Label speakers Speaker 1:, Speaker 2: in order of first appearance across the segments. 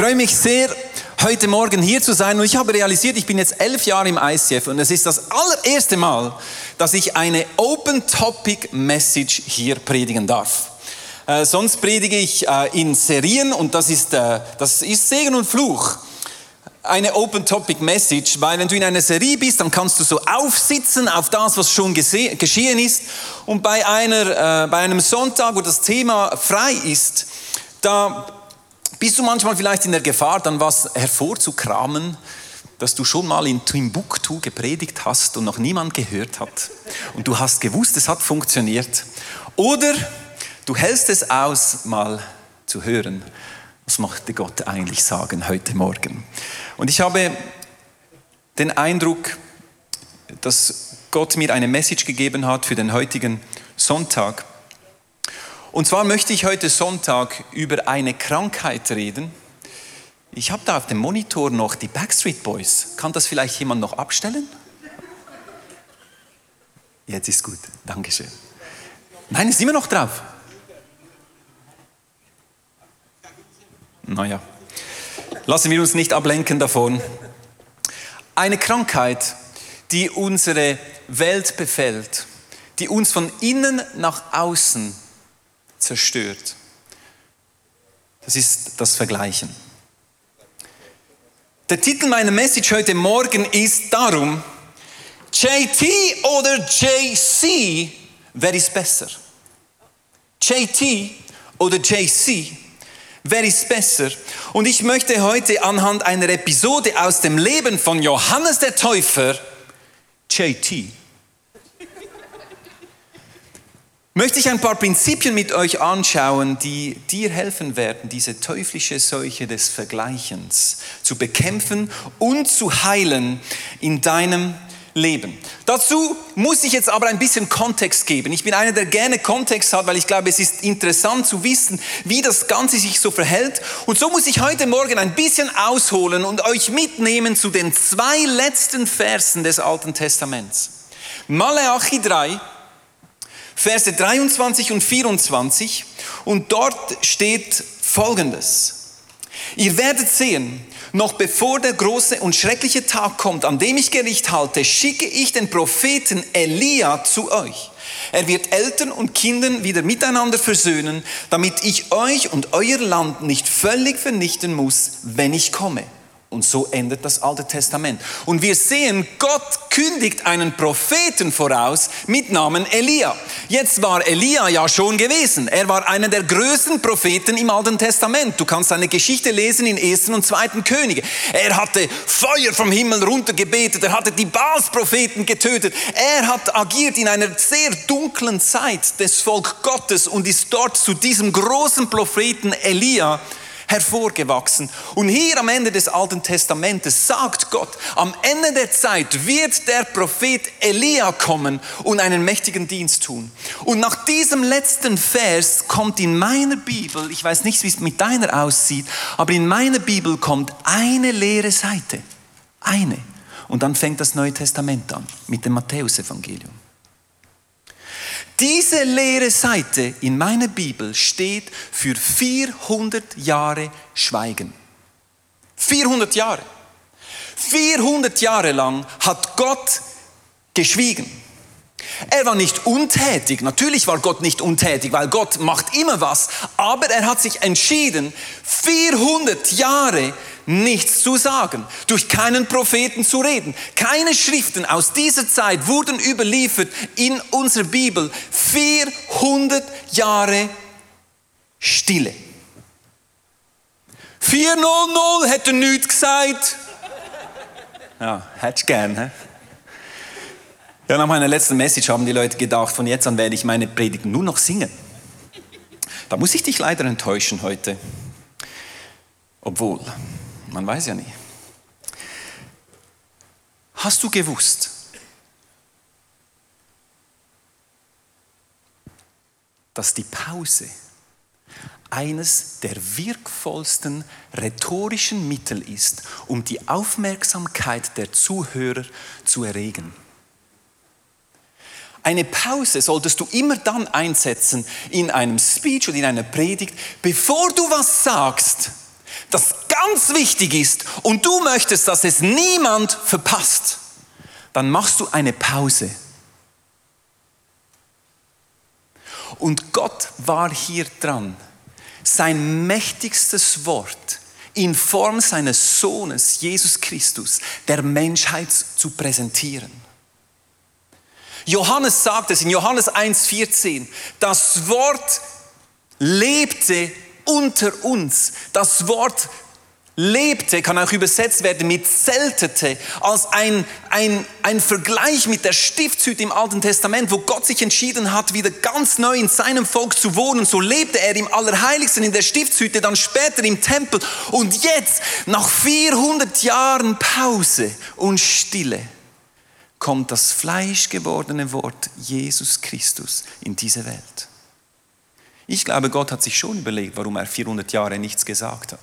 Speaker 1: Freue mich sehr, heute Morgen hier zu sein und ich habe realisiert, ich bin jetzt elf Jahre im ICF und es ist das allererste Mal, dass ich eine Open Topic Message hier predigen darf. Äh, sonst predige ich äh, in Serien und das ist, äh, das ist Segen und Fluch. Eine Open Topic Message, weil wenn du in einer Serie bist, dann kannst du so aufsitzen auf das, was schon geschehen ist. Und bei, einer, äh, bei einem Sonntag, wo das Thema frei ist, da bist du manchmal vielleicht in der Gefahr, dann was hervorzukramen, dass du schon mal in Timbuktu gepredigt hast und noch niemand gehört hat. Und du hast gewusst, es hat funktioniert. Oder du hältst es aus, mal zu hören, was möchte Gott eigentlich sagen heute Morgen. Und ich habe den Eindruck, dass Gott mir eine Message gegeben hat für den heutigen Sonntag. Und zwar möchte ich heute Sonntag über eine Krankheit reden. Ich habe da auf dem Monitor noch die Backstreet Boys. Kann das vielleicht jemand noch abstellen? Jetzt ist gut, Dankeschön. Nein, ist immer noch drauf. Naja, lassen wir uns nicht ablenken davon. Eine Krankheit, die unsere Welt befällt, die uns von innen nach außen zerstört. Das ist das Vergleichen. Der Titel meiner Message heute Morgen ist darum, JT oder JC, wer ist besser? JT oder JC, wer ist besser? Und ich möchte heute anhand einer Episode aus dem Leben von Johannes der Täufer, JT, möchte ich ein paar Prinzipien mit euch anschauen, die dir helfen werden, diese teuflische Seuche des Vergleichens zu bekämpfen und zu heilen in deinem Leben. Dazu muss ich jetzt aber ein bisschen Kontext geben. Ich bin einer, der gerne Kontext hat, weil ich glaube, es ist interessant zu wissen, wie das Ganze sich so verhält. Und so muss ich heute Morgen ein bisschen ausholen und euch mitnehmen zu den zwei letzten Versen des Alten Testaments. Maleachi 3, Verse 23 und 24. Und dort steht Folgendes. Ihr werdet sehen, noch bevor der große und schreckliche Tag kommt, an dem ich Gericht halte, schicke ich den Propheten Elia zu euch. Er wird Eltern und Kindern wieder miteinander versöhnen, damit ich euch und euer Land nicht völlig vernichten muss, wenn ich komme. Und so endet das Alte Testament. Und wir sehen, Gott kündigt einen Propheten voraus mit Namen Elia. Jetzt war Elia ja schon gewesen. Er war einer der größten Propheten im Alten Testament. Du kannst seine Geschichte lesen in 1. und 2. Könige. Er hatte Feuer vom Himmel runtergebetet. Er hatte die Baals-Propheten getötet. Er hat agiert in einer sehr dunklen Zeit des Volk Gottes und ist dort zu diesem großen Propheten Elia hervorgewachsen. Und hier am Ende des Alten Testamentes sagt Gott, am Ende der Zeit wird der Prophet Elia kommen und einen mächtigen Dienst tun. Und nach diesem letzten Vers kommt in meiner Bibel, ich weiß nicht, wie es mit deiner aussieht, aber in meiner Bibel kommt eine leere Seite. Eine. Und dann fängt das Neue Testament an mit dem Matthäusevangelium. Diese leere Seite in meiner Bibel steht für 400 Jahre Schweigen. 400 Jahre. 400 Jahre lang hat Gott geschwiegen. Er war nicht untätig, natürlich war Gott nicht untätig, weil Gott macht immer was, aber er hat sich entschieden, 400 Jahre nichts zu sagen, durch keinen Propheten zu reden. Keine Schriften aus dieser Zeit wurden überliefert in unserer Bibel. 400 Jahre Stille. 400 hätte nichts gesagt. Ja, hätte gern. He? Ja, nach meiner letzten Message haben die Leute gedacht, von jetzt an werde ich meine Predigten nur noch singen. Da muss ich dich leider enttäuschen heute. Obwohl, man weiß ja nie. Hast du gewusst, dass die Pause eines der wirkvollsten rhetorischen Mittel ist, um die Aufmerksamkeit der Zuhörer zu erregen? Eine Pause solltest du immer dann einsetzen in einem Speech oder in einer Predigt, bevor du was sagst, das ganz wichtig ist und du möchtest, dass es niemand verpasst, dann machst du eine Pause. Und Gott war hier dran, sein mächtigstes Wort in Form seines Sohnes Jesus Christus der Menschheit zu präsentieren. Johannes sagt es in Johannes 1,14, das Wort lebte unter uns. Das Wort lebte, kann auch übersetzt werden mit zeltete, als ein, ein, ein Vergleich mit der Stiftshütte im Alten Testament, wo Gott sich entschieden hat, wieder ganz neu in seinem Volk zu wohnen. So lebte er im Allerheiligsten in der Stiftshütte, dann später im Tempel. Und jetzt, nach 400 Jahren Pause und Stille, kommt das fleischgewordene Wort Jesus Christus in diese Welt. Ich glaube, Gott hat sich schon überlegt, warum er 400 Jahre nichts gesagt hat.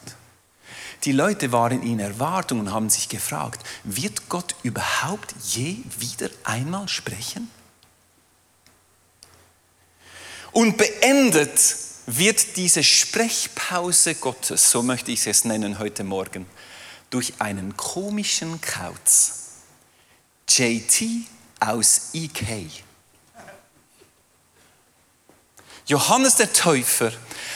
Speaker 1: Die Leute waren in Erwartung und haben sich gefragt, wird Gott überhaupt je wieder einmal sprechen? Und beendet wird diese Sprechpause Gottes, so möchte ich es nennen heute Morgen, durch einen komischen Kauz. JT aus EK. Johannes der Täufer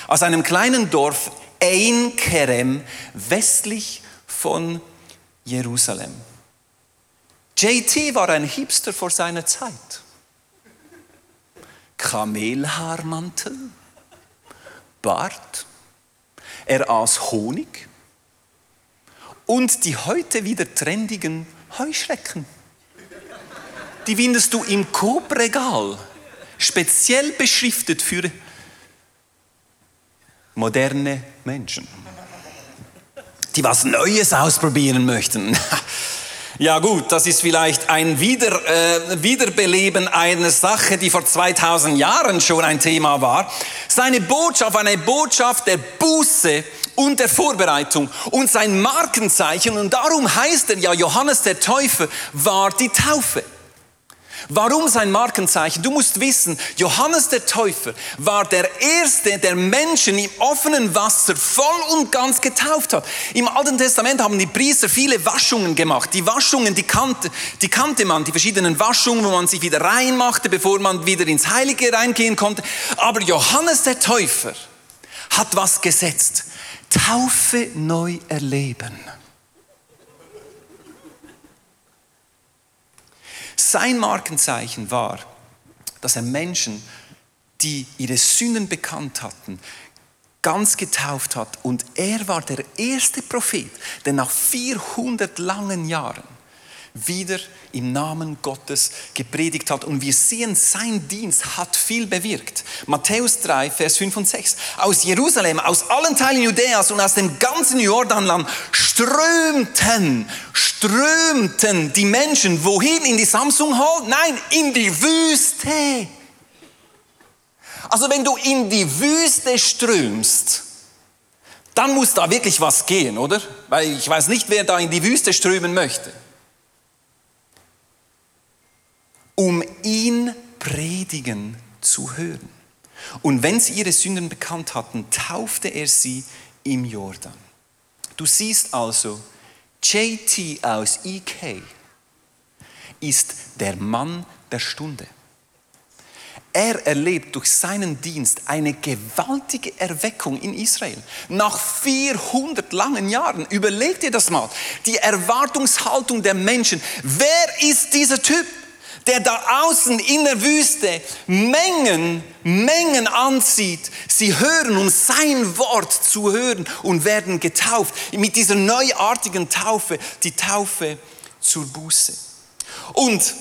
Speaker 1: aus einem kleinen Dorf Ein Kerem westlich von Jerusalem. JT war ein Hipster vor seiner Zeit. Kamelhaarmantel, Bart, er aß Honig und die heute wieder trendigen Heuschrecken. Die findest du im Coop-Regal speziell beschriftet für moderne Menschen, die was Neues ausprobieren möchten. Ja gut, das ist vielleicht ein Wieder, äh, Wiederbeleben einer Sache, die vor 2000 Jahren schon ein Thema war. Seine Botschaft, eine Botschaft der Buße und der Vorbereitung und sein Markenzeichen, und darum heißt er ja, Johannes der Täufer war die Taufe. Warum sein Markenzeichen? Du musst wissen, Johannes der Täufer war der Erste, der Menschen im offenen Wasser voll und ganz getauft hat. Im Alten Testament haben die Priester viele Waschungen gemacht. Die Waschungen, die kannte, die kannte man, die verschiedenen Waschungen, wo man sich wieder reinmachte, bevor man wieder ins Heilige reingehen konnte. Aber Johannes der Täufer hat was gesetzt. Taufe neu erleben. Sein Markenzeichen war, dass er Menschen, die ihre Sünden bekannt hatten, ganz getauft hat. Und er war der erste Prophet, der nach 400 langen Jahren wieder im Namen Gottes gepredigt hat. Und wir sehen, sein Dienst hat viel bewirkt. Matthäus 3, Vers 5 und 6. Aus Jerusalem, aus allen Teilen Judäas und aus dem ganzen Jordanland strömten, strömten die Menschen. Wohin? In die Samsung Hall? Nein, in die Wüste. Also wenn du in die Wüste strömst, dann muss da wirklich was gehen, oder? Weil ich weiß nicht, wer da in die Wüste strömen möchte. Um ihn predigen zu hören. Und wenn sie ihre Sünden bekannt hatten, taufte er sie im Jordan. Du siehst also, JT aus EK ist der Mann der Stunde. Er erlebt durch seinen Dienst eine gewaltige Erweckung in Israel. Nach 400 langen Jahren, überleg dir das mal, die Erwartungshaltung der Menschen. Wer ist dieser Typ? Der da außen in der Wüste Mengen, Mengen anzieht. Sie hören, um sein Wort zu hören und werden getauft. Mit dieser neuartigen Taufe, die Taufe zur Buße. Und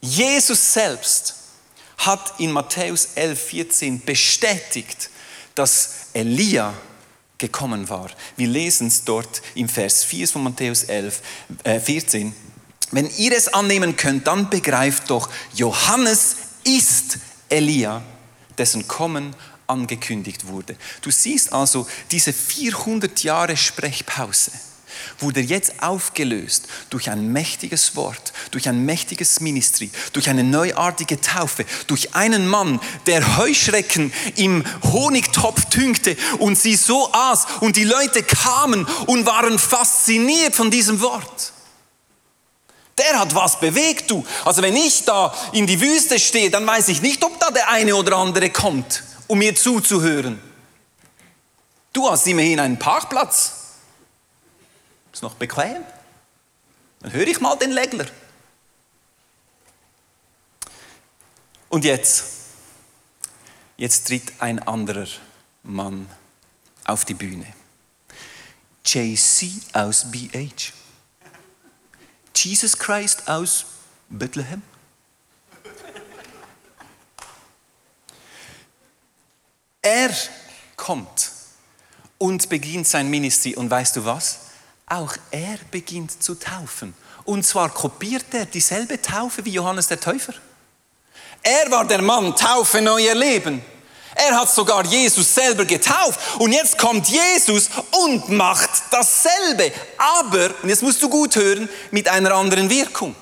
Speaker 1: Jesus selbst hat in Matthäus 11, 14 bestätigt, dass Elia gekommen war. Wir lesen es dort im Vers 4 von Matthäus 11, äh 14. Wenn ihr es annehmen könnt, dann begreift doch, Johannes ist Elia, dessen Kommen angekündigt wurde. Du siehst also diese 400 Jahre Sprechpause wurde jetzt aufgelöst durch ein mächtiges Wort, durch ein mächtiges Ministry, durch eine neuartige Taufe, durch einen Mann, der Heuschrecken im Honigtopf tünkte und sie so aß und die Leute kamen und waren fasziniert von diesem Wort. Der hat was bewegt, du. Also wenn ich da in die Wüste stehe, dann weiß ich nicht, ob da der eine oder andere kommt, um mir zuzuhören. Du hast immerhin einen Parkplatz. Ist noch bequem. Dann höre ich mal den Legler. Und jetzt, jetzt tritt ein anderer Mann auf die Bühne. JC aus BH. Jesus Christ aus Bethlehem. Er kommt und beginnt sein Ministry. Und weißt du was? Auch er beginnt zu taufen. Und zwar kopiert er dieselbe Taufe wie Johannes der Täufer. Er war der Mann, Taufe, neuer Leben. Er hat sogar Jesus selber getauft. Und jetzt kommt Jesus und macht dasselbe. Aber, und jetzt musst du gut hören, mit einer anderen Wirkung.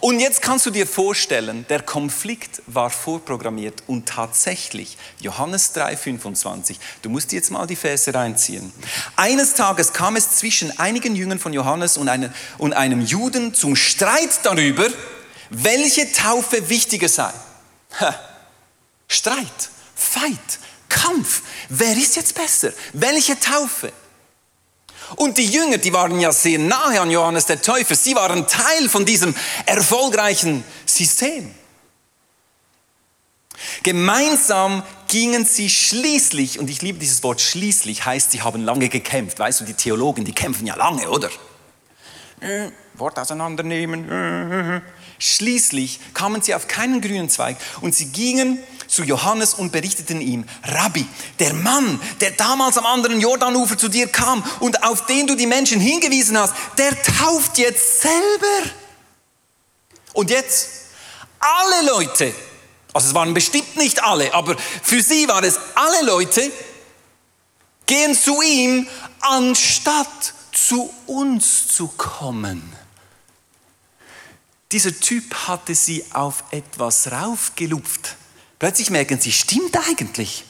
Speaker 1: Und jetzt kannst du dir vorstellen, der Konflikt war vorprogrammiert und tatsächlich, Johannes 3,25, du musst jetzt mal die Verse reinziehen. Eines Tages kam es zwischen einigen Jüngern von Johannes und, eine, und einem Juden zum Streit darüber, welche Taufe wichtiger sei. Ha. Streit, Fight, Kampf. Wer ist jetzt besser? Welche Taufe? Und die Jünger, die waren ja sehr nahe an Johannes der Täufer. Sie waren Teil von diesem erfolgreichen System. Gemeinsam gingen sie schließlich, und ich liebe dieses Wort schließlich, heißt, sie haben lange gekämpft. Weißt du, die Theologen, die kämpfen ja lange, oder? Äh, Wort auseinandernehmen. Schließlich kamen sie auf keinen grünen Zweig und sie gingen zu Johannes und berichteten ihm, Rabbi, der Mann, der damals am anderen Jordanufer zu dir kam und auf den du die Menschen hingewiesen hast, der tauft jetzt selber. Und jetzt, alle Leute, also es waren bestimmt nicht alle, aber für sie war es alle Leute, gehen zu ihm, anstatt zu uns zu kommen. Dieser Typ hatte sie auf etwas raufgelupft Plötzlich merken sie, stimmt eigentlich.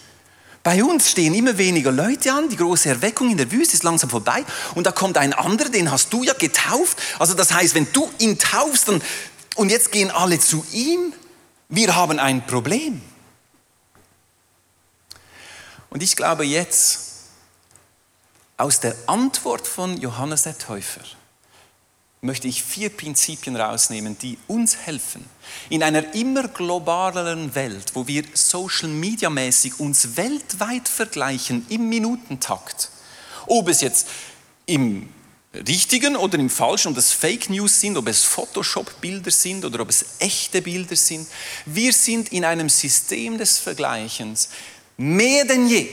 Speaker 1: Bei uns stehen immer weniger Leute an, die große Erweckung in der Wüste ist langsam vorbei und da kommt ein anderer, den hast du ja getauft. Also das heißt, wenn du ihn taufst dann, und jetzt gehen alle zu ihm, wir haben ein Problem. Und ich glaube jetzt, aus der Antwort von Johannes der Täufer, möchte ich vier Prinzipien rausnehmen, die uns helfen. In einer immer globaleren Welt, wo wir social media mäßig uns weltweit vergleichen im Minutentakt, ob es jetzt im richtigen oder im falschen, ob es Fake News sind, ob es Photoshop-Bilder sind oder ob es echte Bilder sind. Wir sind in einem System des Vergleichens mehr denn je.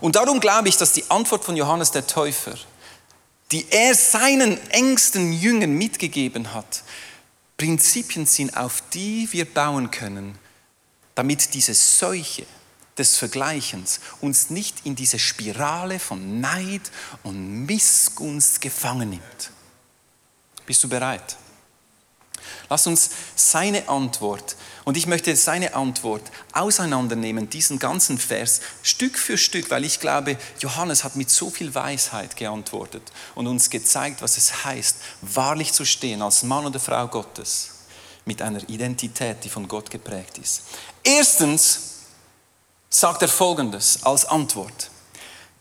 Speaker 1: Und darum glaube ich, dass die Antwort von Johannes der Täufer die er seinen engsten Jüngern mitgegeben hat, Prinzipien sind, auf die wir bauen können, damit diese Seuche des Vergleichens uns nicht in diese Spirale von Neid und Missgunst gefangen nimmt. Bist du bereit? Lass uns seine Antwort und ich möchte seine Antwort auseinandernehmen, diesen ganzen Vers, Stück für Stück, weil ich glaube, Johannes hat mit so viel Weisheit geantwortet und uns gezeigt, was es heißt, wahrlich zu stehen als Mann oder Frau Gottes mit einer Identität, die von Gott geprägt ist. Erstens sagt er Folgendes als Antwort.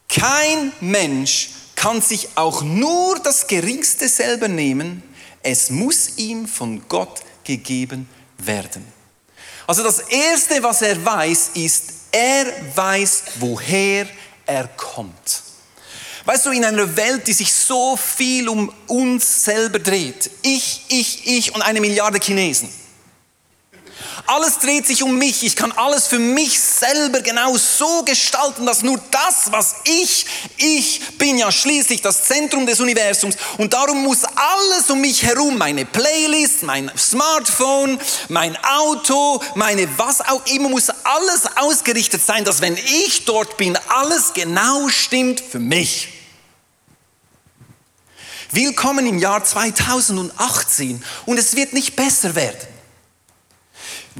Speaker 1: Kein Mensch kann sich auch nur das Geringste selber nehmen, es muss ihm von Gott gegeben werden. Also das Erste, was er weiß, ist, er weiß, woher er kommt. Weißt du, in einer Welt, die sich so viel um uns selber dreht, ich, ich, ich und eine Milliarde Chinesen, alles dreht sich um mich. Ich kann alles für mich selber genau so gestalten, dass nur das, was ich, ich bin ja schließlich das Zentrum des Universums und darum muss alles um mich herum, meine Playlist, mein Smartphone, mein Auto, meine was auch immer, muss alles ausgerichtet sein, dass wenn ich dort bin, alles genau stimmt für mich. Willkommen im Jahr 2018 und es wird nicht besser werden.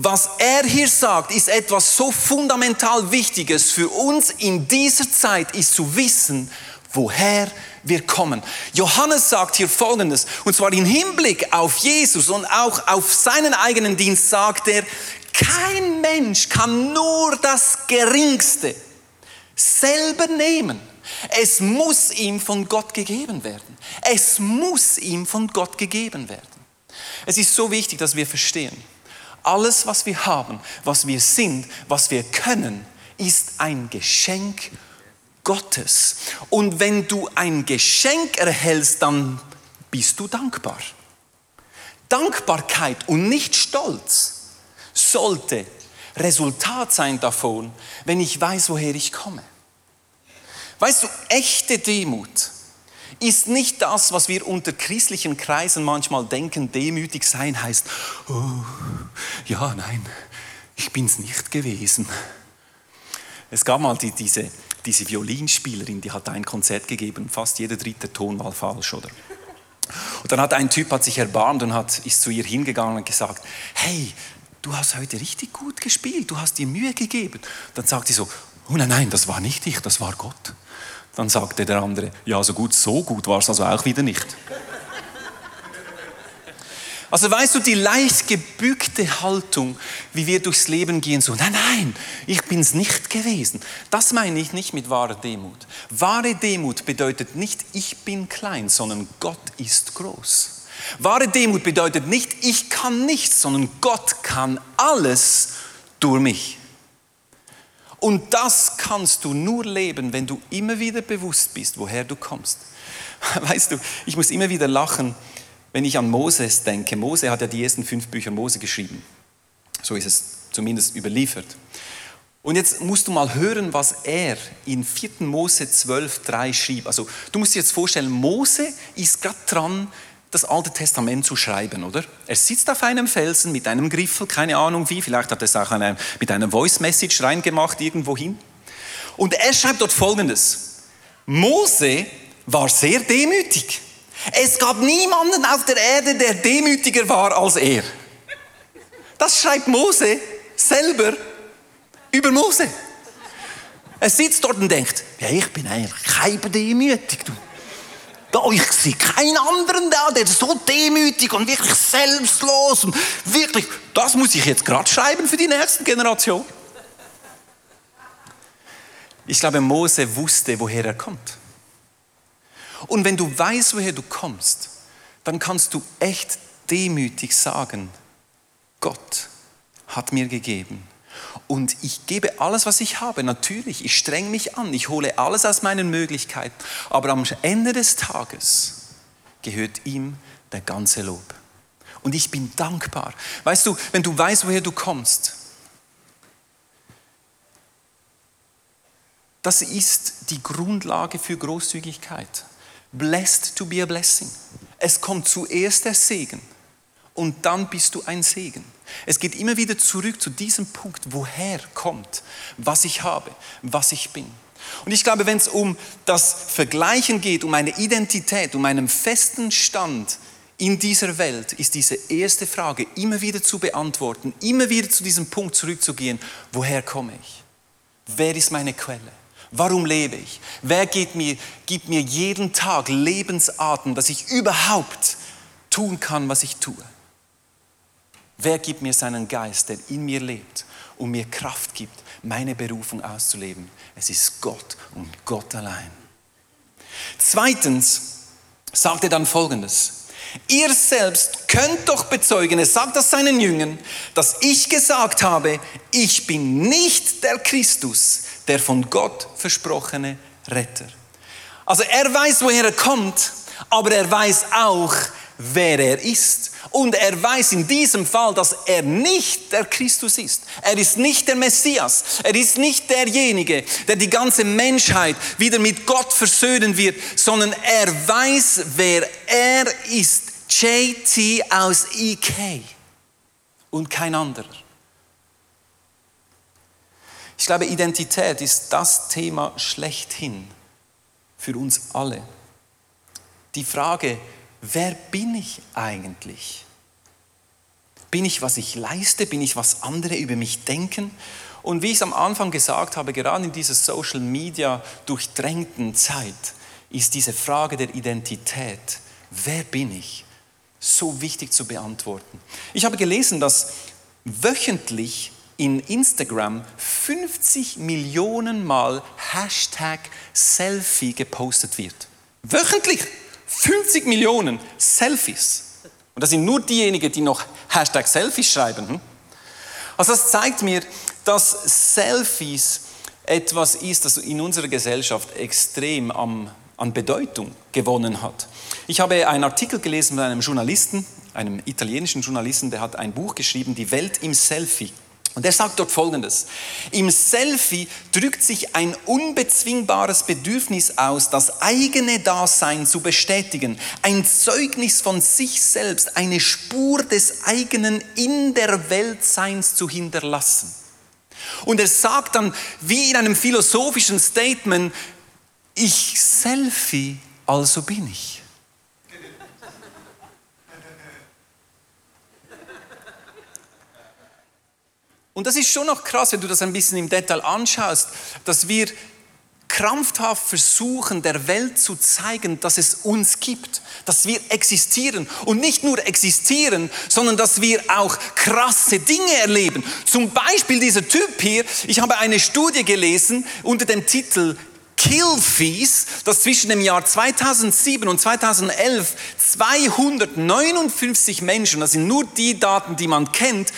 Speaker 1: Was er hier sagt, ist etwas so fundamental Wichtiges für uns in dieser Zeit, ist zu wissen, woher wir kommen. Johannes sagt hier Folgendes, und zwar im Hinblick auf Jesus und auch auf seinen eigenen Dienst sagt er, kein Mensch kann nur das Geringste selber nehmen. Es muss ihm von Gott gegeben werden. Es muss ihm von Gott gegeben werden. Es ist so wichtig, dass wir verstehen, alles, was wir haben, was wir sind, was wir können, ist ein Geschenk Gottes. Und wenn du ein Geschenk erhältst, dann bist du dankbar. Dankbarkeit und nicht Stolz sollte Resultat sein davon, wenn ich weiß, woher ich komme. Weißt du, echte Demut ist nicht das, was wir unter christlichen Kreisen manchmal denken, demütig sein heißt, oh, ja, nein, ich bin's nicht gewesen. Es gab mal die, diese, diese Violinspielerin, die hat ein Konzert gegeben, fast jeder dritte Ton war falsch, oder? Und dann hat ein Typ hat sich erbarmt und hat, ist zu ihr hingegangen und gesagt, hey, du hast heute richtig gut gespielt, du hast dir Mühe gegeben. Dann sagt sie so, oh nein, nein, das war nicht ich, das war Gott. Dann sagte der andere, ja, so gut, so gut war es also auch wieder nicht. Also weißt du, die leicht gebückte Haltung, wie wir durchs Leben gehen, so, nein, nein, ich bin es nicht gewesen. Das meine ich nicht mit wahrer Demut. Wahre Demut bedeutet nicht, ich bin klein, sondern Gott ist groß. Wahre Demut bedeutet nicht, ich kann nichts, sondern Gott kann alles durch mich. Und das kannst du nur leben, wenn du immer wieder bewusst bist, woher du kommst. Weißt du, ich muss immer wieder lachen, wenn ich an Moses denke. Mose hat ja die ersten fünf Bücher Mose geschrieben. So ist es zumindest überliefert. Und jetzt musst du mal hören, was er in 4. Mose 12, 3 schrieb. Also du musst dir jetzt vorstellen, Mose ist gerade dran, das Alte Testament zu schreiben, oder? Er sitzt auf einem Felsen mit einem Griffel, keine Ahnung wie, vielleicht hat er es auch eine, mit einer Voice Message reingemacht irgendwo hin. Und er schreibt dort folgendes. Mose war sehr demütig. Es gab niemanden auf der Erde, der demütiger war als er. Das schreibt Mose selber über Mose. Er sitzt dort und denkt, ja, ich bin eigentlich kein demütig. Du. Da, ich sehe keinen anderen da, der so demütig und wirklich selbstlos und wirklich, das muss ich jetzt gerade schreiben für die nächste Generation. Ich glaube, Mose wusste, woher er kommt. Und wenn du weißt, woher du kommst, dann kannst du echt demütig sagen, Gott hat mir gegeben und ich gebe alles, was ich habe. Natürlich, ich streng mich an, ich hole alles aus meinen Möglichkeiten. Aber am Ende des Tages gehört ihm der ganze Lob. Und ich bin dankbar. Weißt du, wenn du weißt, woher du kommst, das ist die Grundlage für Großzügigkeit. Blessed to be a blessing. Es kommt zuerst der Segen und dann bist du ein Segen. Es geht immer wieder zurück zu diesem Punkt, woher kommt, was ich habe, was ich bin. Und ich glaube, wenn es um das Vergleichen geht, um eine Identität, um einen festen Stand in dieser Welt, ist diese erste Frage immer wieder zu beantworten, immer wieder zu diesem Punkt zurückzugehen, woher komme ich? Wer ist meine Quelle? Warum lebe ich? Wer gibt mir, gibt mir jeden Tag Lebensatem, dass ich überhaupt tun kann, was ich tue? Wer gibt mir seinen Geist, der in mir lebt und mir Kraft gibt, meine Berufung auszuleben? Es ist Gott und Gott allein. Zweitens sagt er dann Folgendes. Ihr selbst könnt doch bezeugen, er sagt das seinen Jüngern, dass ich gesagt habe, ich bin nicht der Christus, der von Gott versprochene Retter. Also er weiß, woher er kommt, aber er weiß auch, wer er ist. Und er weiß in diesem Fall, dass er nicht der Christus ist. Er ist nicht der Messias. Er ist nicht derjenige, der die ganze Menschheit wieder mit Gott versöhnen wird, sondern er weiß, wer er ist. JT aus EK und kein anderer. Ich glaube, Identität ist das Thema schlechthin für uns alle. die Frage, wer bin ich eigentlich? Bin ich, was ich leiste? Bin ich, was andere über mich denken? Und wie ich es am Anfang gesagt habe, gerade in dieser Social Media durchdrängten Zeit ist diese Frage der Identität, wer bin ich, so wichtig zu beantworten. Ich habe gelesen, dass wöchentlich in Instagram 50 Millionen Mal Hashtag Selfie gepostet wird. Wöchentlich 50 Millionen Selfies. Und das sind nur diejenigen, die noch Hashtag Selfies schreiben. Hm? Also das zeigt mir, dass Selfies etwas ist, das in unserer Gesellschaft extrem am, an Bedeutung gewonnen hat. Ich habe einen Artikel gelesen mit einem Journalisten, einem italienischen Journalisten, der hat ein Buch geschrieben, Die Welt im Selfie. Und er sagt dort Folgendes. Im Selfie drückt sich ein unbezwingbares Bedürfnis aus, das eigene Dasein zu bestätigen, ein Zeugnis von sich selbst, eine Spur des eigenen in der Weltseins zu hinterlassen. Und er sagt dann, wie in einem philosophischen Statement, ich Selfie, also bin ich. Und das ist schon noch krass, wenn du das ein bisschen im Detail anschaust, dass wir krampfhaft versuchen, der Welt zu zeigen, dass es uns gibt, dass wir existieren und nicht nur existieren, sondern dass wir auch krasse Dinge erleben. Zum Beispiel dieser Typ hier, ich habe eine Studie gelesen unter dem Titel Kill Fees, dass zwischen dem Jahr 2007 und 2011 259 Menschen, das sind nur die Daten, die man kennt,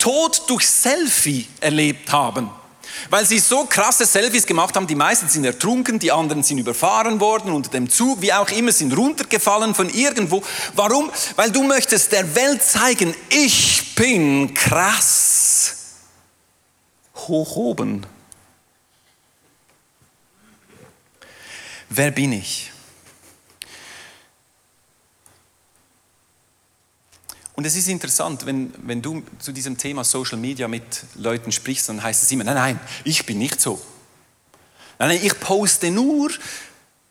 Speaker 1: Tod durch Selfie erlebt haben. Weil sie so krasse Selfies gemacht haben, die meisten sind ertrunken, die anderen sind überfahren worden unter dem Zug, wie auch immer, sind runtergefallen von irgendwo. Warum? Weil du möchtest der Welt zeigen, ich bin krass. Hoch oben. Wer bin ich? Und es ist interessant, wenn, wenn du zu diesem Thema Social Media mit Leuten sprichst, dann heißt es immer, nein, nein, ich bin nicht so. Nein, nein, ich poste nur,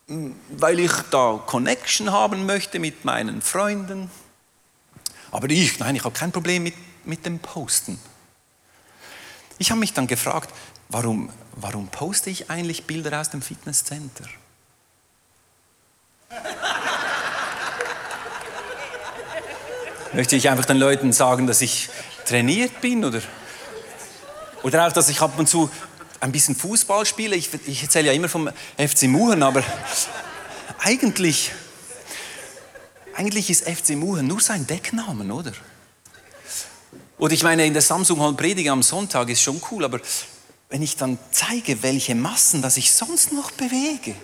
Speaker 1: weil ich da Connection haben möchte mit meinen Freunden. Aber ich, nein, ich habe kein Problem mit, mit dem Posten. Ich habe mich dann gefragt, warum, warum poste ich eigentlich Bilder aus dem Fitnesscenter? Möchte ich einfach den Leuten sagen, dass ich trainiert bin oder, oder auch, dass ich ab und zu ein bisschen Fußball spiele. Ich, ich erzähle ja immer vom FC Muhen, aber eigentlich, eigentlich ist FC Muhen nur sein Decknamen, oder? Oder ich meine, in der Samsung Hall Prediger am Sonntag ist schon cool, aber wenn ich dann zeige, welche Massen, dass ich sonst noch bewege,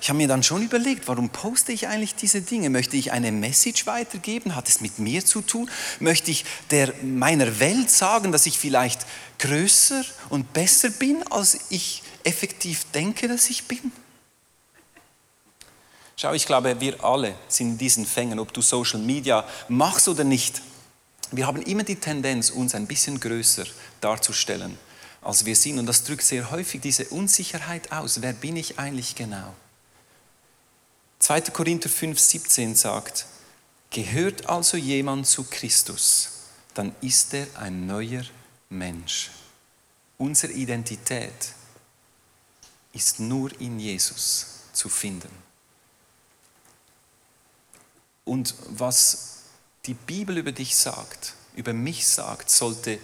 Speaker 1: ich habe mir dann schon überlegt, warum poste ich eigentlich diese Dinge? Möchte ich eine Message weitergeben? Hat es mit mir zu tun? Möchte ich der, meiner Welt sagen, dass ich vielleicht größer und besser bin, als ich effektiv denke, dass ich bin? Schau, ich glaube, wir alle sind in diesen Fängen, ob du Social Media machst oder nicht. Wir haben immer die Tendenz, uns ein bisschen größer darzustellen, als wir sind. Und das drückt sehr häufig diese Unsicherheit aus. Wer bin ich eigentlich genau? 2. Korinther 5, 17 sagt, gehört also jemand zu Christus, dann ist er ein neuer Mensch. Unsere Identität ist nur in Jesus zu finden. Und was die Bibel über dich sagt, über mich sagt, sollte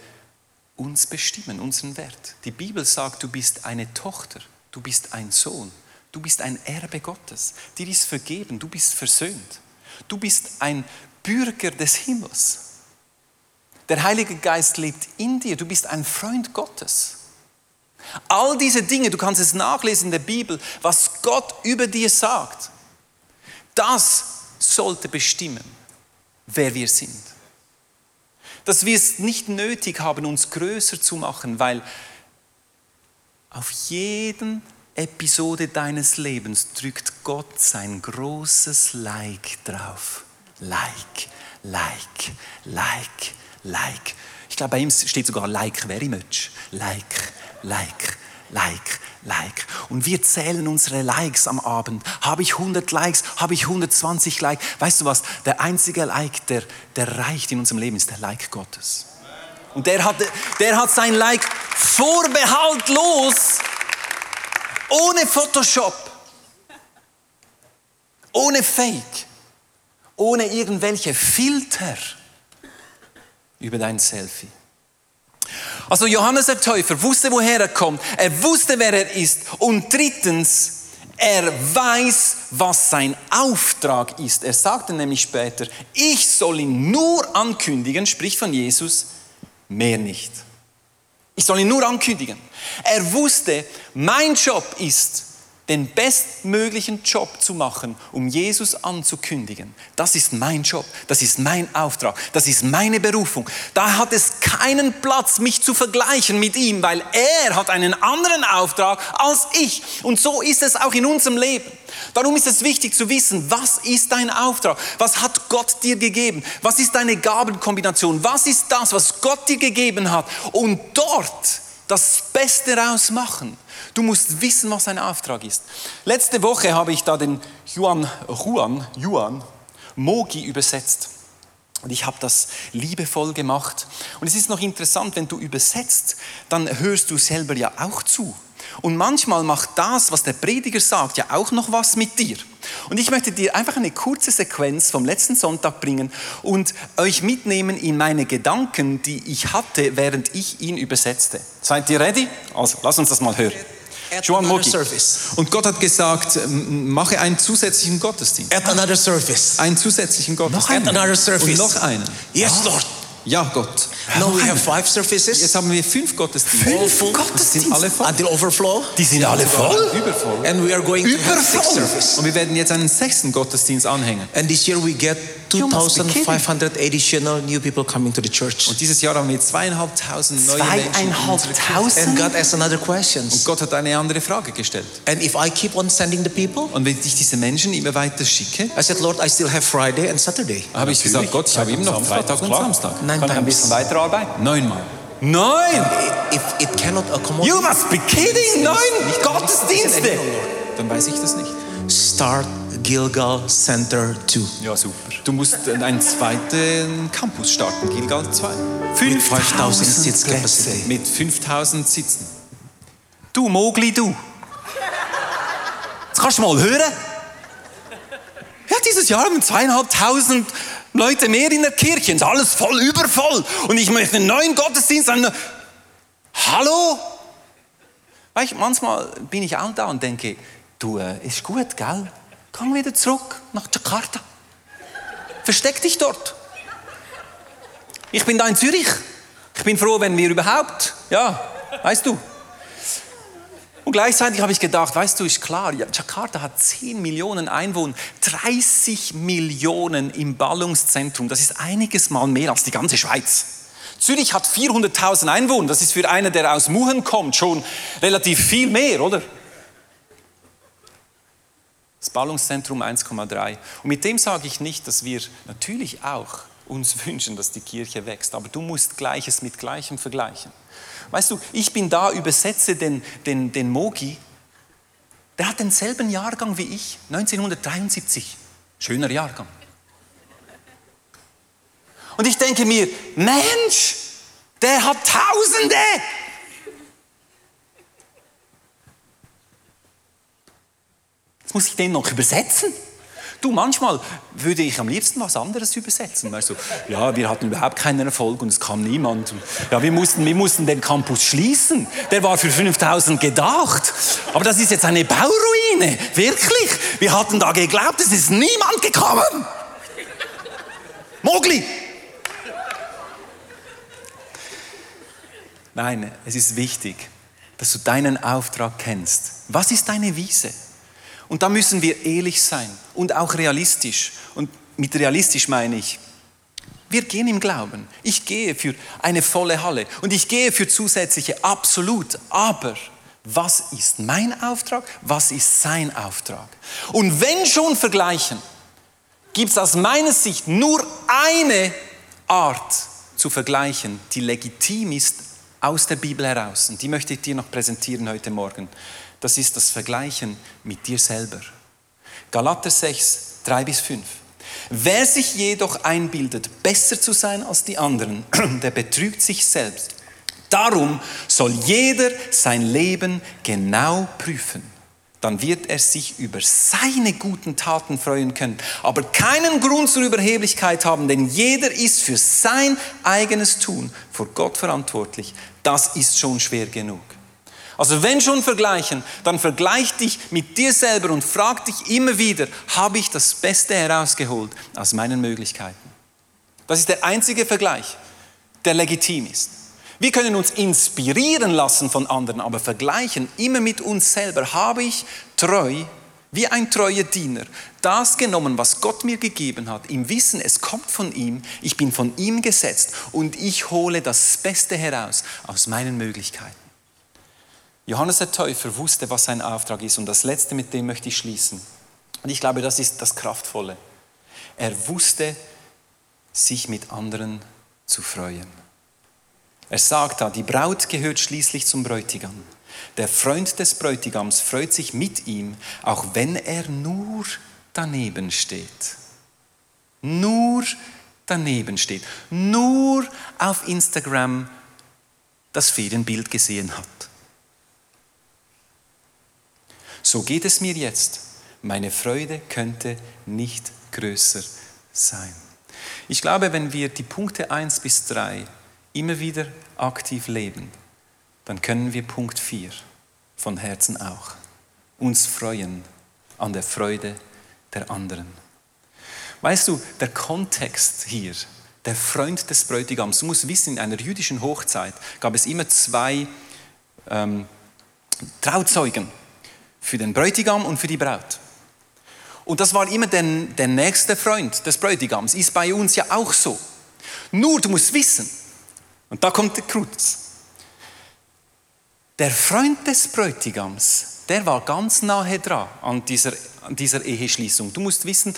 Speaker 1: uns bestimmen, unseren Wert. Die Bibel sagt, du bist eine Tochter, du bist ein Sohn. Du bist ein Erbe Gottes. Dir ist vergeben. Du bist versöhnt. Du bist ein Bürger des Himmels. Der Heilige Geist lebt in dir. Du bist ein Freund Gottes. All diese Dinge, du kannst es nachlesen in der Bibel, was Gott über dir sagt, das sollte bestimmen, wer wir sind. Dass wir es nicht nötig haben, uns größer zu machen, weil auf jeden Episode deines Lebens drückt Gott sein großes Like drauf. Like, like, like, like. Ich glaube, bei ihm steht sogar like very much. Like, like, like, Like. Und wir zählen unsere Likes am Abend. Habe ich 100 Likes? Habe ich 120 Likes? Weißt du was? Der einzige Like, der, der reicht in unserem Leben, ist der Like Gottes. Und der hat, der hat sein Like vorbehaltlos, ohne Photoshop, ohne Fake, ohne irgendwelche Filter über dein Selfie. Also Johannes der Täufer wusste, woher er kommt, er wusste, wer er ist und drittens, er weiß, was sein Auftrag ist. Er sagte nämlich später, ich soll ihn nur ankündigen, sprich von Jesus, mehr nicht. Ich soll ihn nur ankündigen. Er wusste, mein Job ist, den bestmöglichen Job zu machen, um Jesus anzukündigen. Das ist mein Job, das ist mein Auftrag, das ist meine Berufung. Da hat es keinen Platz, mich zu vergleichen mit ihm, weil er hat einen anderen Auftrag als ich. Und so ist es auch in unserem Leben. Darum ist es wichtig zu wissen, was ist dein Auftrag? Was hat Gott dir gegeben? Was ist deine Gabenkombination? Was ist das, was Gott dir gegeben hat? Und dort das Beste rausmachen. Du musst wissen, was dein Auftrag ist. Letzte Woche habe ich da den Juan, Juan, Juan Mogi übersetzt. Und ich habe das liebevoll gemacht. Und es ist noch interessant, wenn du übersetzt, dann hörst du selber ja auch zu. Und manchmal macht das, was der Prediger sagt, ja auch noch was mit dir. Und ich möchte dir einfach eine kurze Sequenz vom letzten Sonntag bringen und euch mitnehmen in meine Gedanken, die ich hatte, während ich ihn übersetzte. Seid ihr ready? Also, lass uns das mal hören. Joan Mogi. Und Gott hat gesagt, mache einen zusätzlichen Gottesdienst.
Speaker 2: Add another service.
Speaker 1: Einen zusätzlichen Gottesdienst.
Speaker 2: Add another service.
Speaker 1: Und noch einen.
Speaker 2: Yes, Lord.
Speaker 1: Ja, Gott.
Speaker 2: Now we have five services.
Speaker 1: Jetzt haben wir fünf Gottesdienste.
Speaker 2: All full.
Speaker 1: Die sind alle voll.
Speaker 2: Until overflow.
Speaker 1: Die sind alle voll. Übervoll.
Speaker 2: And we are going to have six
Speaker 1: Übervoll.
Speaker 2: service.
Speaker 1: Und wir werden jetzt einen sechsten Gottesdienst anhängen.
Speaker 2: And this year we get
Speaker 1: You must be kidding.
Speaker 2: 2,500 additional new people coming to the church.
Speaker 1: Und dieses Jahr haben wir zweieinhalbtausend neue Menschen in unserer Kirche.
Speaker 2: And
Speaker 1: Und
Speaker 2: God asks another questions.
Speaker 1: Gott hat eine andere Frage gestellt.
Speaker 2: And if I keep on sending the people,
Speaker 1: Und wenn ich diese Menschen immer weiter schicke,
Speaker 2: I said, Lord, I still have Friday and Saturday.
Speaker 1: habe ich gesagt, Gott, ich habe immer noch Freitag und Samstag.
Speaker 2: Nine
Speaker 3: Kann ich ein bisschen weiterarbeiten?
Speaker 1: Neunmal. Neun!
Speaker 2: If it cannot accommodate,
Speaker 1: You must be kidding! Neun Gottesdienste!
Speaker 2: said, "No, Lord.
Speaker 1: Dann weiß ich das nicht.
Speaker 2: Start Gilgal Center 2.
Speaker 3: Ja, super.
Speaker 1: Du musst einen zweiten Campus starten, Gilgal 2.
Speaker 2: With 5,000 seats
Speaker 1: Plätze
Speaker 2: capacity.
Speaker 1: mit 5000 Sitzen. Du Mogli, du. Jetzt kannst du mal hören. Ja, dieses Jahr haben wir zweieinhalbtausend Leute mehr in der Kirche. Es ist alles voll übervoll. Und ich möchte einen neuen Gottesdienst. Einen Hallo? Weißt, du, manchmal bin ich auch da und denke, du, äh, ist gut, gell? Komm wieder zurück nach Jakarta. Versteck dich dort. Ich bin da in Zürich. Ich bin froh, wenn wir überhaupt, ja, weißt du. Und gleichzeitig habe ich gedacht, weißt du, ist klar, ja, Jakarta hat 10 Millionen Einwohner, 30 Millionen im Ballungszentrum. Das ist einiges Mal mehr als die ganze Schweiz. Zürich hat 400.000 Einwohner. Das ist für einen, der aus Muhen kommt, schon relativ viel mehr, oder? Das Ballungszentrum 1,3. Und mit dem sage ich nicht, dass wir natürlich auch uns wünschen, dass die Kirche wächst, aber du musst Gleiches mit Gleichem vergleichen. Weißt du, ich bin da, übersetze den, den, den Mogi, der hat denselben Jahrgang wie ich, 1973. Schöner Jahrgang. Und ich denke mir, Mensch, der hat Tausende. Jetzt muss ich den noch übersetzen. Du, manchmal würde ich am liebsten was anderes übersetzen. Weißt du, ja, wir hatten überhaupt keinen Erfolg und es kam niemand. Ja, wir mussten, wir mussten den Campus schließen. Der war für 5000 gedacht. Aber das ist jetzt eine Bauruine. Wirklich. Wir hatten da geglaubt, es ist niemand gekommen. Mogli. Nein, es ist wichtig, dass du deinen Auftrag kennst. Was ist deine Wiese? Und da müssen wir ehrlich sein und auch realistisch. Und mit realistisch meine ich, wir gehen im Glauben. Ich gehe für eine volle Halle und ich gehe für zusätzliche, absolut. Aber was ist mein Auftrag? Was ist sein Auftrag? Und wenn schon vergleichen, gibt es aus meiner Sicht nur eine Art zu vergleichen, die legitim ist aus der Bibel heraus. Und die möchte ich dir noch präsentieren heute Morgen. das ist das Vergleichen mit dir selber. Galater 6, 3 bis 5. Wer sich jedoch einbildet, besser zu sein als die anderen, der betrügt sich selbst. Darum soll jeder sein Leben genau prüfen. Dann wird er sich über seine guten Taten freuen können, aber keinen Grund zur Überheblichkeit haben, denn jeder ist für sein eigenes Tun vor Gott verantwortlich. Das ist schon schwer genug. Also wenn schon vergleichen, dann vergleich dich mit dir selber und frag dich immer wieder, habe ich das Beste herausgeholt aus meinen Möglichkeiten? Das ist der einzige Vergleich, der legitim ist. Wir können uns inspirieren lassen von anderen, aber vergleichen immer mit uns selber. Habe ich treu, wie ein treuer Diener, das genommen, was Gott mir gegeben hat, im Wissen, es kommt von ihm, ich bin von ihm gesetzt und ich hole das Beste heraus aus meinen Möglichkeiten. Johannes der Täufer wusste, was sein Auftrag ist und das Letzte, mit dem möchte ich schließen. Und ich glaube, das ist das Kraftvolle. Er wusste, sich mit anderen zu freuen. Er sagt da, die Braut gehört schließlich zum Bräutigam. Der Freund des Bräutigams freut sich mit ihm, auch wenn er nur daneben steht. Nur daneben steht. Nur auf Instagram das Ferienbild gesehen hat. So geht es mir jetzt. Meine Freude könnte nicht größer sein. Ich glaube, wenn wir die Punkte 1 bis 3 immer wieder aktiv leben, dann können wir Punkt 4 von Herzen auch uns freuen an der Freude der anderen. Weißt du, der Kontext hier, der Freund des Bräutigams, du musst wissen, in einer jüdischen Hochzeit gab es immer zwei ähm, Trauzeugen für den Bräutigam und für die Braut. Und das war immer der, der nächste Freund des Bräutigams. Ist bei uns ja auch so. Nur du musst wissen, und da kommt der Kruz. Der Freund des Bräutigams, der war ganz nahe dran an dieser, an dieser Eheschließung. Du musst wissen,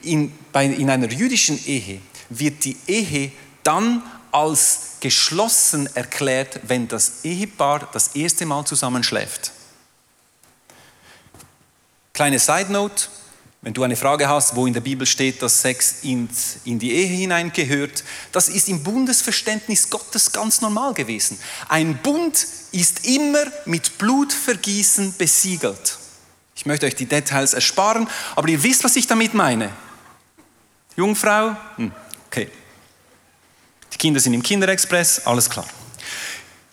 Speaker 1: in, bei, in einer jüdischen Ehe wird die Ehe dann als geschlossen erklärt, wenn das Ehepaar das erste Mal zusammenschläft. Kleine Side Note, wenn du eine Frage hast, wo in der Bibel steht, dass Sex in, die Ehe hineingehört, das ist im Bundesverständnis Gottes ganz normal gewesen. Ein Bund ist immer mit Blutvergießen besiegelt. Ich möchte euch die Details ersparen, aber ihr wisst, was ich damit meine. Jungfrau? Hm, okay. Die Kinder sind im Kinderexpress, alles klar.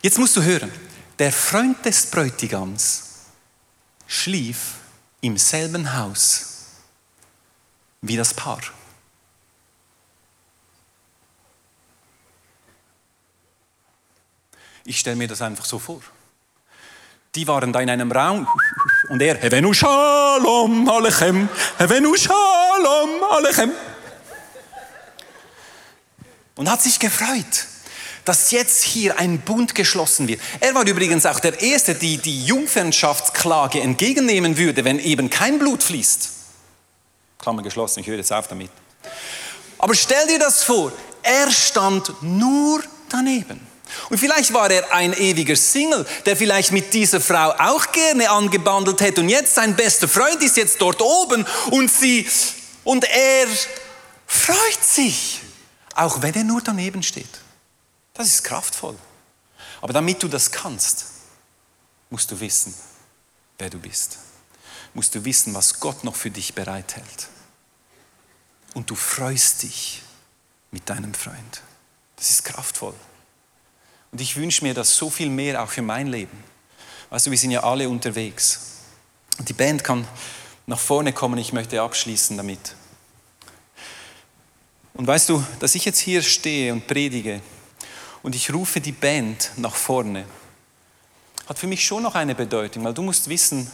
Speaker 1: Jetzt musst du hören, der Freund des Bräutigams schlief im selben Haus wie das Paar. Ich stelle mir das einfach so vor. Die waren da in einem Raum und er, Hevenu Shalom Alechem, Hevenu Shalom Alechem. Und hat sich gefreut dass jetzt hier ein Bund geschlossen wird. Er war übrigens auch der Erste, der die Jungfernschaftsklage entgegennehmen würde, wenn eben kein Blut fließt. Klammer geschlossen, ich höre jetzt auf damit. Aber stell dir das vor, er stand nur daneben. Und vielleicht war er ein ewiger Single, der vielleicht mit dieser Frau auch gerne angebandelt hätte und jetzt sein bester Freund ist jetzt dort oben und sie und er freut sich, auch wenn er nur daneben steht. Das ist kraftvoll. Aber damit du das kannst, musst du wissen, wer du bist. Musst du wissen, was Gott noch für dich bereithält. Und du freust dich mit deinem Freund. Das ist kraftvoll. Und ich wünsche mir das so viel mehr auch für mein Leben. Weißt du, wir sind ja alle unterwegs. Und die Band kann nach vorne kommen, ich möchte abschließen damit. Und weißt du, dass ich jetzt hier stehe und predige, und ich rufe die Band nach vorne, hat für mich schon noch eine Bedeutung, weil du musst wissen,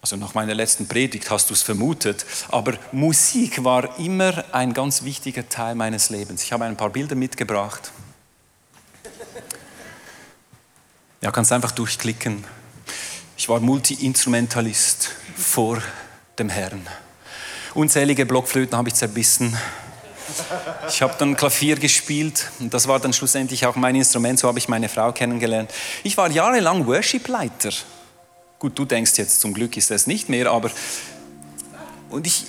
Speaker 1: also nach meiner letzten Predigt hast du es vermutet, aber Musik war immer ein ganz wichtiger Teil meines Lebens. Ich habe ein paar Bilder mitgebracht. Ja, kannst einfach durchklicken. Ich war Multi-Instrumentalist vor dem Herrn. Unzählige Blockflöten habe ich zerbissen. Ich habe dann Klavier gespielt und das war dann schlussendlich auch mein Instrument, so habe ich meine Frau kennengelernt. Ich war jahrelang Worship-Leiter Gut, du denkst jetzt, zum Glück ist das nicht mehr, aber und ich,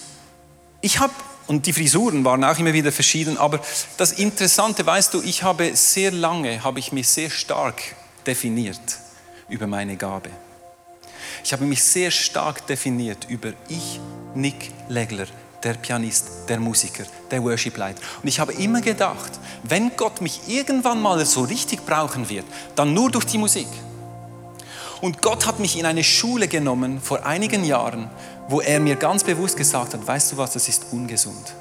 Speaker 1: ich habe, und die Frisuren waren auch immer wieder verschieden, aber das Interessante, weißt du, ich habe sehr lange, habe ich mich sehr stark definiert über meine Gabe. Ich habe mich sehr stark definiert über ich, Nick Legler, der Pianist, der Musiker, der Worship-Leiter. Und ich habe immer gedacht, wenn Gott mich irgendwann mal so richtig brauchen wird, dann nur durch die Musik. Und Gott hat mich in eine Schule genommen vor einigen Jahren, wo er mir ganz bewusst gesagt hat, weißt du was, das ist ungesund.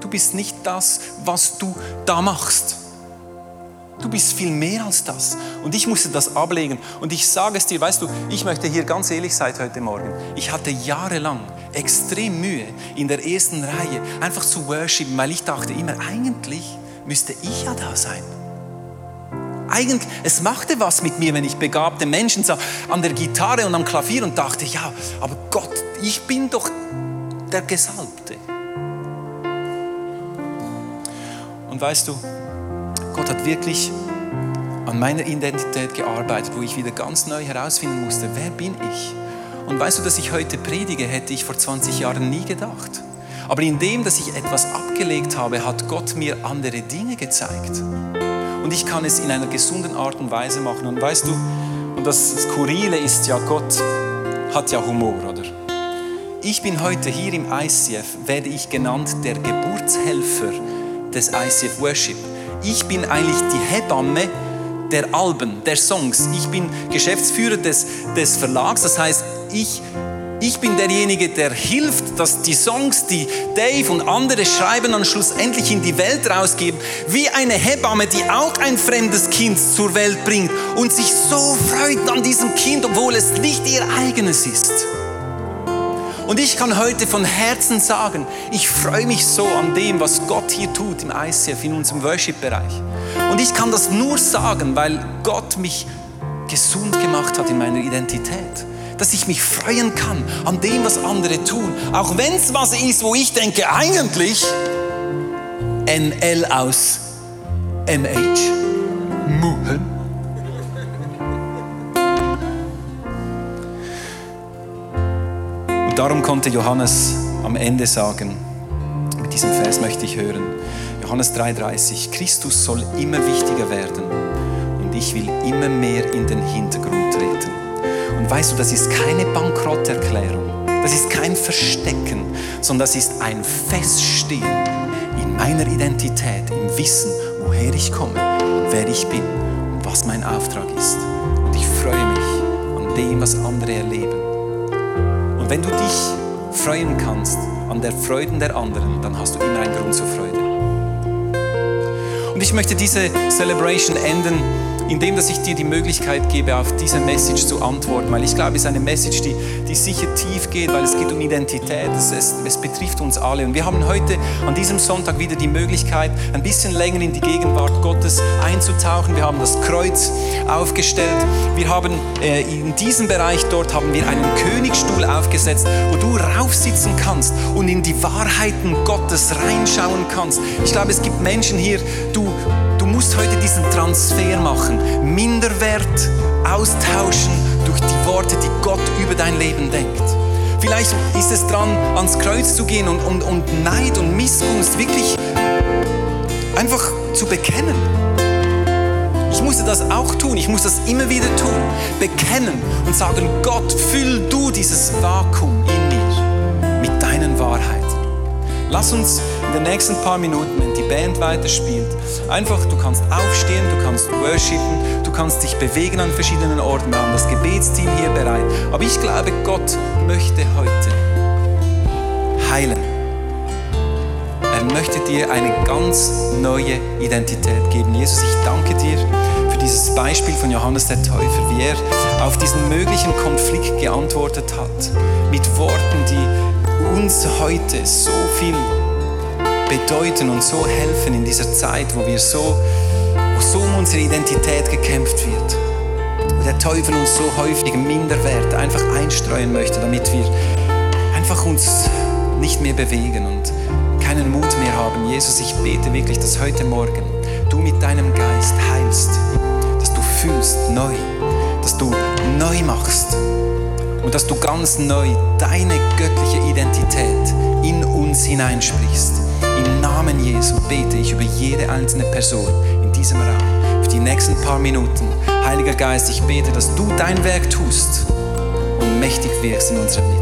Speaker 1: Du bist nicht das, was du da machst. Du bist viel mehr als das. Und ich musste das ablegen. Und ich sage es dir, weißt du, ich möchte hier ganz ehrlich sein heute Morgen. Ich hatte jahrelang extrem Mühe in der ersten Reihe einfach zu worshipen, weil ich dachte immer, eigentlich müsste ich ja da sein. Eigentlich, es machte was mit mir, wenn ich begabte Menschen sah an der Gitarre und am Klavier und dachte, ja, aber Gott, ich bin doch der Gesalbte. Und weißt du, Gott hat wirklich an meiner Identität gearbeitet, wo ich wieder ganz neu herausfinden musste, wer bin ich? Und weißt du, dass ich heute predige, hätte ich vor 20 Jahren nie gedacht. Aber indem, dass ich etwas abgelegt habe, hat Gott mir andere Dinge gezeigt. Und ich kann es in einer gesunden Art und Weise machen. Und weißt du, und das Skurrile ist ja, Gott hat ja Humor, oder? Ich bin heute hier im ICF, werde ich genannt der Geburtshelfer des ICF Worship. Ich bin eigentlich die Hebamme der Alben, der Songs. Ich bin Geschäftsführer des, des Verlags, das heißt, ich ich bin derjenige, der hilft, dass die Songs, die Dave und andere schreiben, dann schlussendlich in die Welt rausgeben, wie eine Hebamme, die auch ein fremdes Kind zur Welt bringt und sich so freut an diesem Kind, obwohl es nicht ihr eigenes ist. Und ich kann heute von Herzen sagen, ich freue mich so an dem, was Gott hier tut im ICF, in unserem Worship-Bereich. Und ich kann das nur sagen, weil Gott mich gesund gemacht hat in meiner Identität dass ich mich freuen kann an dem, was andere tun. Auch wenn es was ist, wo ich denke, eigentlich NL aus MH. Muhen. Und darum konnte Johannes am Ende sagen, mit diesem Vers möchte ich hören, Johannes 3:30, Christus soll immer wichtiger werden und ich will immer mehr in den Hintergrund treten. Und weißt du, das ist keine Bankrotterklärung. Das ist kein Verstecken, sondern das ist ein Feststehen in meiner Identität, im Wissen, woher ich komme, wer ich bin und was mein Auftrag ist. Und ich freue mich an dem, was andere erleben. Wenn du dich freuen kannst an der Freuden der anderen, dann hast du immer einen Grund zur Freude. Und ich möchte diese Celebration enden indem dass ich dir die Möglichkeit gebe, auf diese Message zu antworten, weil ich glaube, es ist eine Message, die, die sicher tief geht, weil es geht um Identität, es, es, es betrifft uns alle. Und wir haben heute an diesem Sonntag wieder die Möglichkeit, ein bisschen länger in die Gegenwart Gottes einzutauchen. Wir haben das Kreuz aufgestellt. Wir haben äh, in diesem Bereich dort haben wir einen Königsstuhl aufgesetzt, wo du raufsitzen kannst und in die Wahrheiten Gottes reinschauen kannst. Ich glaube, es gibt Menschen hier, du musst heute diesen Transfer machen. Minderwert austauschen durch die Worte, die Gott über dein Leben denkt. Vielleicht ist es dran, ans Kreuz zu gehen und, und, und Neid und Missgunst wirklich einfach zu bekennen. Ich musste das auch tun, ich muss das immer wieder tun. Bekennen und sagen, Gott, füll du dieses Vakuum in mir mit deinen Wahrheiten. Lass uns in den nächsten paar Minuten, wenn die Band weiterspielt, einfach, du kannst aufstehen, du kannst worshipen, du kannst dich bewegen an verschiedenen Orten. Wir haben das Gebetsteam hier bereit. Aber ich glaube, Gott möchte heute heilen. Er möchte dir eine ganz neue Identität geben. Jesus, ich danke dir für dieses Beispiel von Johannes der Täufer, wie er auf diesen möglichen Konflikt geantwortet hat. Mit Worten, die uns heute so viel bedeuten und so helfen in dieser Zeit, wo wir so, wo so um unsere Identität gekämpft wird. Wo der Teufel uns so häufig Minderwert einfach einstreuen möchte, damit wir einfach uns nicht mehr bewegen und keinen Mut mehr haben. Jesus, ich bete wirklich, dass heute Morgen du mit deinem Geist heilst, dass du fühlst neu, dass du neu machst und dass du ganz neu deine göttliche Identität in uns hineinsprichst. Im Namen Jesu bete ich über jede einzelne Person in diesem Raum für die nächsten paar Minuten. Heiliger Geist, ich bete, dass du dein Werk tust und mächtig wirkst in unserer Mitte.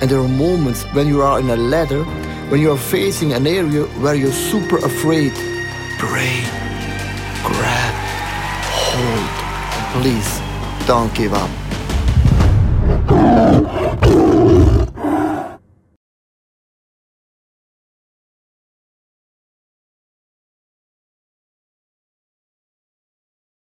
Speaker 4: And there are moments when you are in a ladder, when you are facing an area where you're super afraid. Pray, grab, hold, and please don't give up.